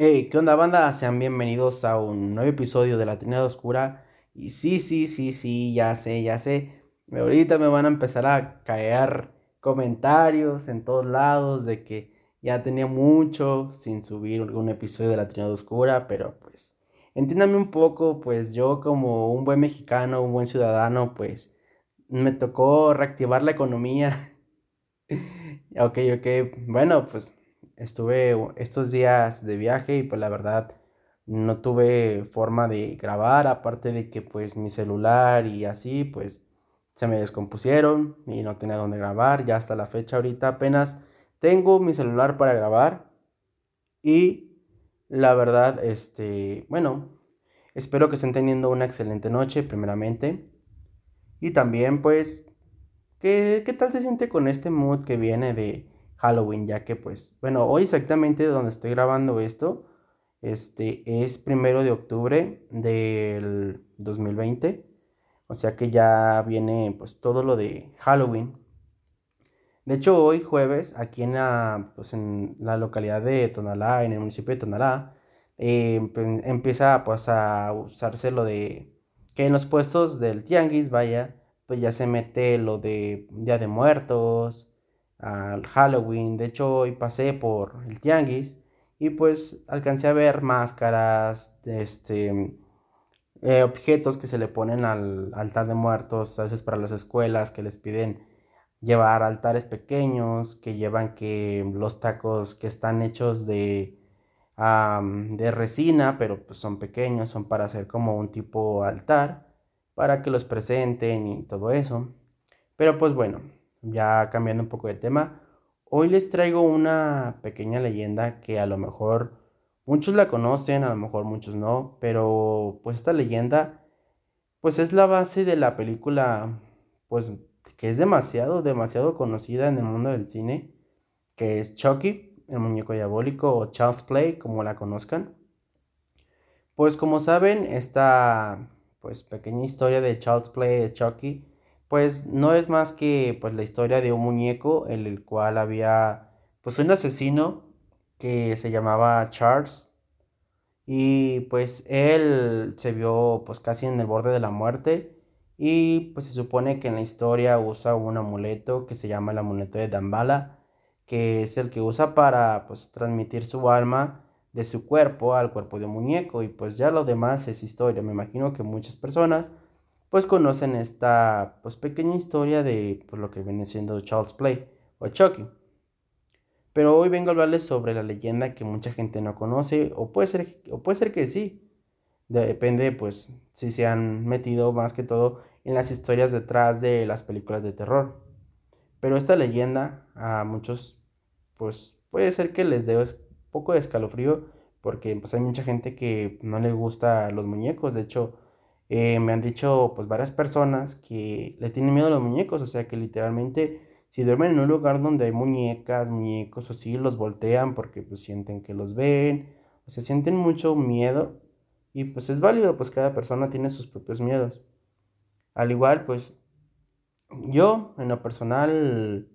Hey, ¿qué onda banda? Sean bienvenidos a un nuevo episodio de La Trinidad Oscura. Y sí, sí, sí, sí, ya sé, ya sé. Ahorita me van a empezar a caer comentarios en todos lados de que ya tenía mucho sin subir algún episodio de La Trinidad Oscura, pero pues entiéndame un poco, pues yo como un buen mexicano, un buen ciudadano, pues me tocó reactivar la economía. ok, ok, bueno, pues Estuve estos días de viaje y pues la verdad no tuve forma de grabar, aparte de que pues mi celular y así pues se me descompusieron y no tenía dónde grabar. Ya hasta la fecha ahorita apenas tengo mi celular para grabar y la verdad este, bueno, espero que estén teniendo una excelente noche primeramente y también pues ¿qué, qué tal se siente con este mood que viene de Halloween, ya que pues, bueno, hoy exactamente donde estoy grabando esto, este es primero de octubre del 2020, o sea que ya viene pues todo lo de Halloween. De hecho, hoy jueves, aquí en la, pues, en la localidad de Tonalá, en el municipio de Tonalá, eh, pues, empieza pues a usarse lo de que en los puestos del tianguis, vaya, pues ya se mete lo de Día de Muertos, al Halloween. De hecho, hoy pasé por el tianguis y pues alcancé a ver máscaras, este, eh, objetos que se le ponen al altar de muertos, a veces para las escuelas que les piden llevar altares pequeños, que llevan que los tacos que están hechos de, de resina, pero pues son pequeños, son para hacer como un tipo altar, para que los presenten y todo eso. Pero pues bueno, ya cambiando un poco de tema, hoy les traigo una pequeña leyenda que a lo mejor muchos la conocen, a lo mejor muchos no, pero pues esta leyenda pues es la base de la película pues que es demasiado, demasiado conocida en el mundo del cine, que es Chucky, el muñeco diabólico o Child's Play, como la conozcan. Pues como saben, esta pues pequeña historia de Child's Play de Chucky pues no es más que pues la historia de un muñeco en el cual había pues un asesino que se llamaba Charles. Y pues él se vio pues casi en el borde de la muerte. Y pues se supone que en la historia usa un amuleto que se llama el amuleto de Dambala que es el que usa para pues transmitir su alma de su cuerpo al cuerpo de un muñeco. Y pues ya lo demás es historia. Me imagino que muchas personas pues conocen esta pues pequeña historia de pues, lo que viene siendo Charles Play o Chucky. Pero hoy vengo a hablarles sobre la leyenda que mucha gente no conoce o puede ser, o puede ser que sí. Depende pues si se han metido más que todo en las historias detrás de las películas de terror. Pero esta leyenda a muchos pues puede ser que les dé un poco de escalofrío porque pues hay mucha gente que no le gusta los muñecos. De hecho, eh, me han dicho pues varias personas que le tienen miedo a los muñecos, o sea que literalmente si duermen en un lugar donde hay muñecas, muñecos o así, los voltean porque pues sienten que los ven, o sea, sienten mucho miedo y pues es válido, pues cada persona tiene sus propios miedos. Al igual, pues yo en lo personal,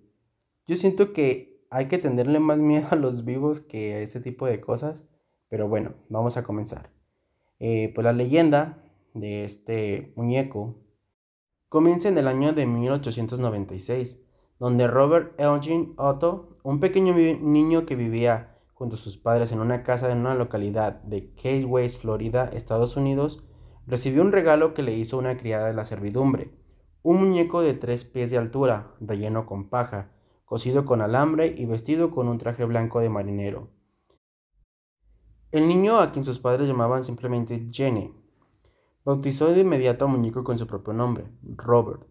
yo siento que hay que tenerle más miedo a los vivos que a ese tipo de cosas, pero bueno, vamos a comenzar. Eh, pues la leyenda de este muñeco comienza en el año de 1896, donde Robert Elgin Otto, un pequeño niño que vivía junto a sus padres en una casa en una localidad de Case West, Florida, Estados Unidos, recibió un regalo que le hizo una criada de la servidumbre, un muñeco de tres pies de altura, relleno con paja, cosido con alambre y vestido con un traje blanco de marinero. El niño, a quien sus padres llamaban simplemente Jenny, Bautizó de inmediato al muñeco con su propio nombre, Robert.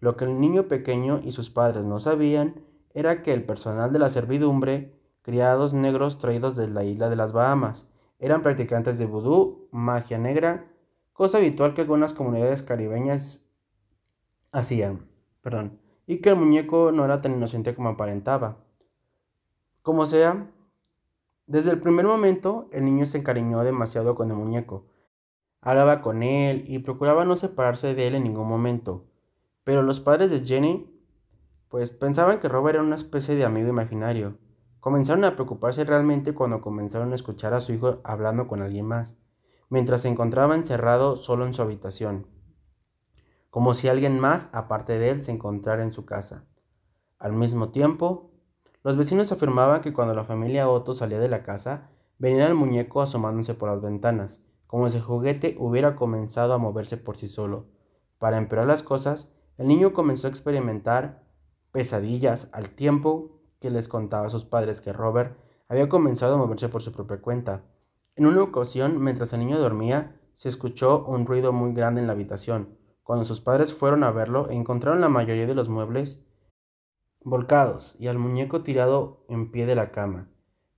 Lo que el niño pequeño y sus padres no sabían era que el personal de la servidumbre, criados negros traídos de la isla de las Bahamas, eran practicantes de vudú, magia negra, cosa habitual que algunas comunidades caribeñas hacían, perdón, y que el muñeco no era tan inocente como aparentaba. Como sea, desde el primer momento el niño se encariñó demasiado con el muñeco, Hablaba con él y procuraba no separarse de él en ningún momento. Pero los padres de Jenny, pues pensaban que Robert era una especie de amigo imaginario, Comenzaron a preocuparse realmente cuando comenzaron a escuchar a su hijo hablando con alguien más, mientras se encontraba encerrado solo en su habitación, como si alguien más aparte de él se encontrara en su casa. Al mismo tiempo, los vecinos afirmaban que cuando la familia Otto salía de la casa, venía el muñeco asomándose por las ventanas, como si el juguete hubiera comenzado a moverse por sí solo. Para empeorar las cosas, el niño comenzó a experimentar pesadillas al tiempo que les contaba a sus padres que Robert había comenzado a moverse por su propia cuenta. En una ocasión, mientras el niño dormía, se escuchó un ruido muy grande en la habitación. Cuando sus padres fueron a verlo, encontraron la mayoría de los muebles volcados y al muñeco tirado en pie de la cama.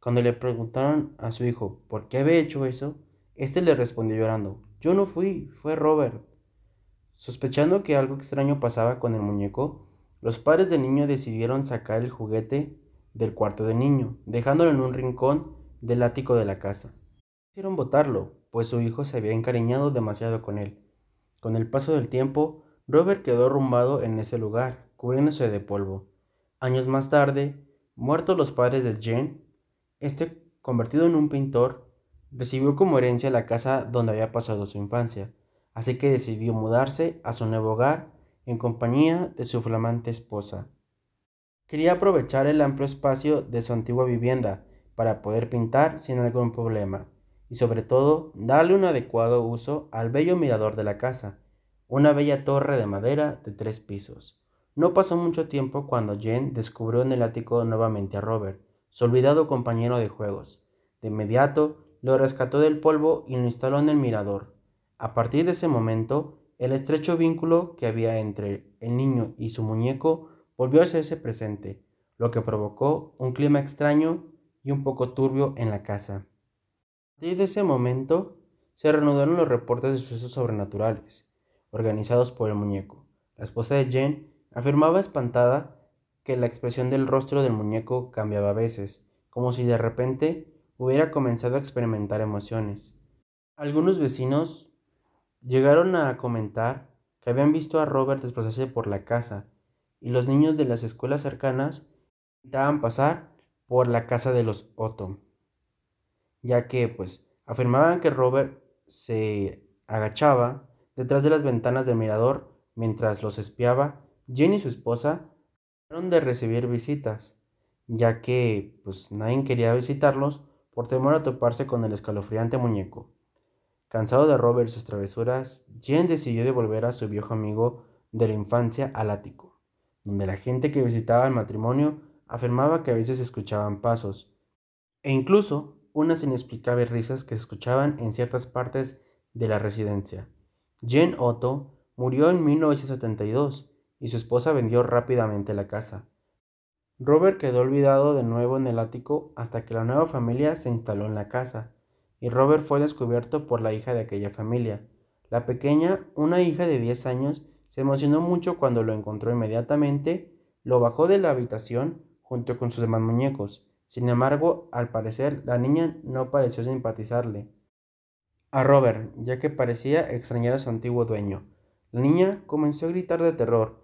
Cuando le preguntaron a su hijo por qué había hecho eso, éste le respondió llorando, Yo no fui, fue Robert. Sospechando que algo extraño pasaba con el muñeco, los padres del niño decidieron sacar el juguete del cuarto del niño, dejándolo en un rincón del ático de la casa. Quisieron botarlo, pues su hijo se había encariñado demasiado con él. Con el paso del tiempo, Robert quedó arrumbado en ese lugar, cubriéndose de polvo. Años más tarde, muertos los padres de Jane, este, convertido en un pintor, recibió como herencia la casa donde había pasado su infancia, así que decidió mudarse a su nuevo hogar en compañía de su flamante esposa. Quería aprovechar el amplio espacio de su antigua vivienda para poder pintar sin algún problema y sobre todo darle un adecuado uso al bello mirador de la casa, una bella torre de madera de tres pisos. No pasó mucho tiempo cuando Jen descubrió en el ático nuevamente a Robert, su olvidado compañero de juegos. De inmediato lo rescató del polvo y lo instaló en el mirador. A partir de ese momento, el estrecho vínculo que había entre el niño y su muñeco volvió a hacerse presente, lo que provocó un clima extraño y un poco turbio en la casa. A partir de ese momento, se reanudaron los reportes de sucesos sobrenaturales, organizados por el muñeco. La esposa de Jen Afirmaba espantada que la expresión del rostro del muñeco cambiaba a veces, como si de repente hubiera comenzado a experimentar emociones. Algunos vecinos llegaron a comentar que habían visto a Robert desplazarse por la casa y los niños de las escuelas cercanas intentaban pasar por la casa de los Otto, ya que pues afirmaban que Robert se agachaba detrás de las ventanas del mirador mientras los espiaba Jenny y su esposa dejaron de recibir visitas, ya que pues nadie quería visitarlos por temor a toparse con el escalofriante muñeco. Cansado de Robert sus travesuras, Jen decidió devolver a su viejo amigo de la infancia al ático, donde la gente que visitaba el matrimonio afirmaba que a veces escuchaban pasos, e incluso unas inexplicables risas que se escuchaban en ciertas partes de la residencia. Jen Otto murió en 1972 y su esposa vendió rápidamente la casa. Robert quedó olvidado de nuevo en el ático hasta que la nueva familia se instaló en la casa, y Robert fue descubierto por la hija de aquella familia. La pequeña, una hija de 10 años, se emocionó mucho cuando lo encontró inmediatamente, lo bajó de la habitación junto con sus demás muñecos. Sin embargo, al parecer, la niña no pareció simpatizarle a Robert, ya que parecía extrañar a su antiguo dueño. La niña comenzó a gritar de terror,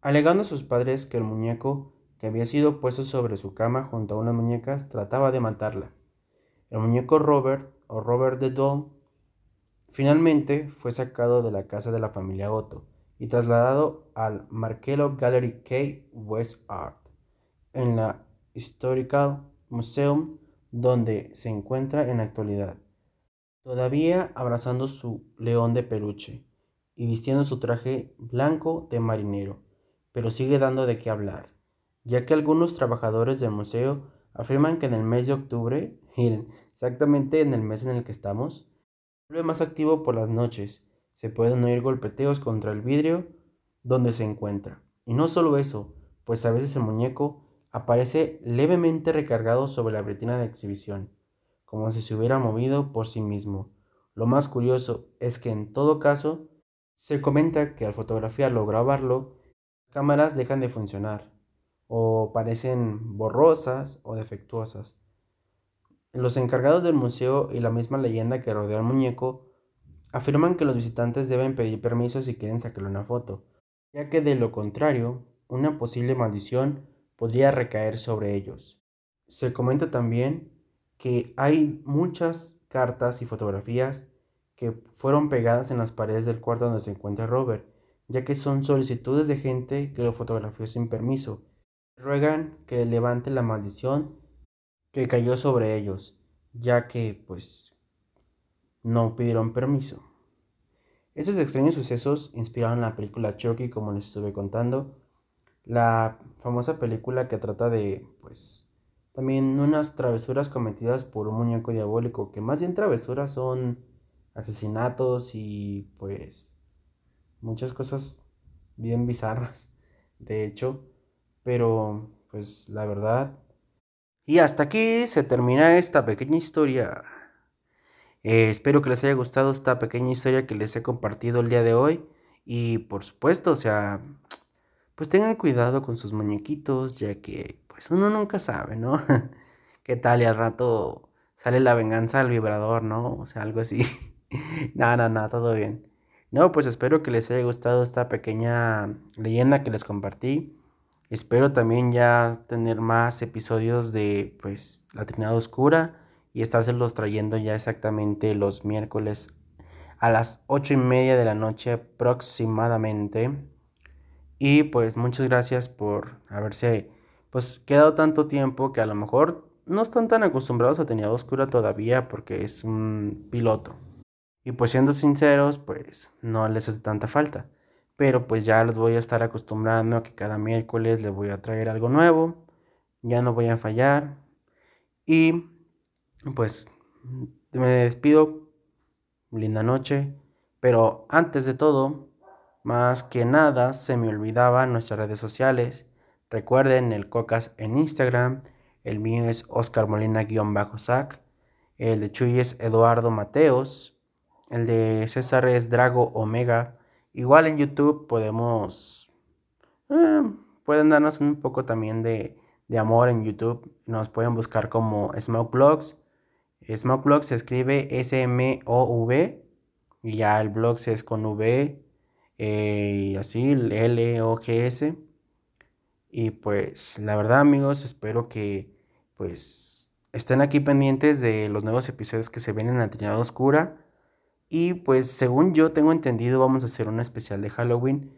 alegando a sus padres que el muñeco que había sido puesto sobre su cama junto a unas muñecas trataba de matarla. El muñeco Robert, o Robert the Doll, finalmente fue sacado de la casa de la familia Otto y trasladado al Markello Gallery K West Art, en la Historical Museum, donde se encuentra en la actualidad, todavía abrazando su león de peluche y vistiendo su traje blanco de marinero pero sigue dando de qué hablar, ya que algunos trabajadores del museo afirman que en el mes de octubre, miren, exactamente en el mes en el que estamos, vuelve más activo por las noches. Se pueden oír golpeteos contra el vidrio donde se encuentra. Y no solo eso, pues a veces el muñeco aparece levemente recargado sobre la bretina de exhibición, como si se hubiera movido por sí mismo. Lo más curioso es que en todo caso, se comenta que al fotografiarlo o grabarlo, cámaras dejan de funcionar o parecen borrosas o defectuosas. Los encargados del museo y la misma leyenda que rodea al muñeco afirman que los visitantes deben pedir permiso si quieren sacarle una foto, ya que de lo contrario, una posible maldición podría recaer sobre ellos. se comenta también que hay muchas cartas y fotografías que fueron pegadas en las paredes del cuarto donde se encuentra Robert, ya que son solicitudes de gente que lo fotografió sin permiso. Ruegan que levante la maldición que cayó sobre ellos, ya que pues no pidieron permiso. Estos extraños sucesos inspiraron la película Chucky, como les estuve contando, la famosa película que trata de pues también unas travesuras cometidas por un muñeco diabólico, que más bien travesuras son asesinatos y pues muchas cosas bien bizarras, de hecho, pero pues la verdad. Y hasta aquí se termina esta pequeña historia. Eh, espero que les haya gustado esta pequeña historia que les he compartido el día de hoy. Y por supuesto, o sea, pues tengan cuidado con sus muñequitos, ya que pues uno nunca sabe, ¿no? ¿Qué tal? Y al rato sale la venganza al vibrador, ¿no? O sea, algo así. nada, nada, todo bien. No, pues espero que les haya gustado esta pequeña leyenda que les compartí. Espero también ya tener más episodios de pues la Trinidad Oscura y estárselos trayendo ya exactamente los miércoles a las ocho y media de la noche aproximadamente. Y pues muchas gracias por haberse pues quedado tanto tiempo que a lo mejor no están tan acostumbrados a Trinidad Oscura todavía porque es un piloto. Y pues siendo sinceros, pues no les hace tanta falta. Pero pues ya los voy a estar acostumbrando a que cada miércoles les voy a traer algo nuevo. Ya no voy a fallar. Y pues me despido. Linda noche. Pero antes de todo, más que nada, se me olvidaba nuestras redes sociales. Recuerden el Cocas en Instagram. El mío es Oscar Molina-Sac. El de Chuy es Eduardo Mateos. El de César es Drago Omega. Igual en YouTube podemos... Eh, pueden darnos un poco también de, de amor en YouTube. Nos pueden buscar como Smoke Blogs. Smoke Blogs se escribe S-M-O-V. Y ya el blog es con V. Eh, y así, L-O-G-S. Y pues la verdad amigos, espero que pues estén aquí pendientes de los nuevos episodios que se vienen en la Trinidad Oscura. Y pues según yo tengo entendido vamos a hacer un especial de Halloween.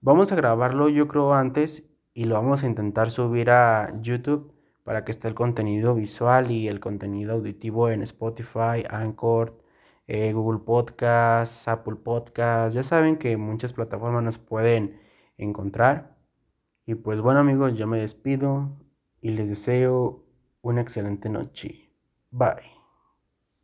Vamos a grabarlo yo creo antes y lo vamos a intentar subir a YouTube para que esté el contenido visual y el contenido auditivo en Spotify, Anchor, eh, Google Podcasts, Apple Podcasts. Ya saben que muchas plataformas nos pueden encontrar. Y pues bueno amigos, yo me despido y les deseo una excelente noche. Bye.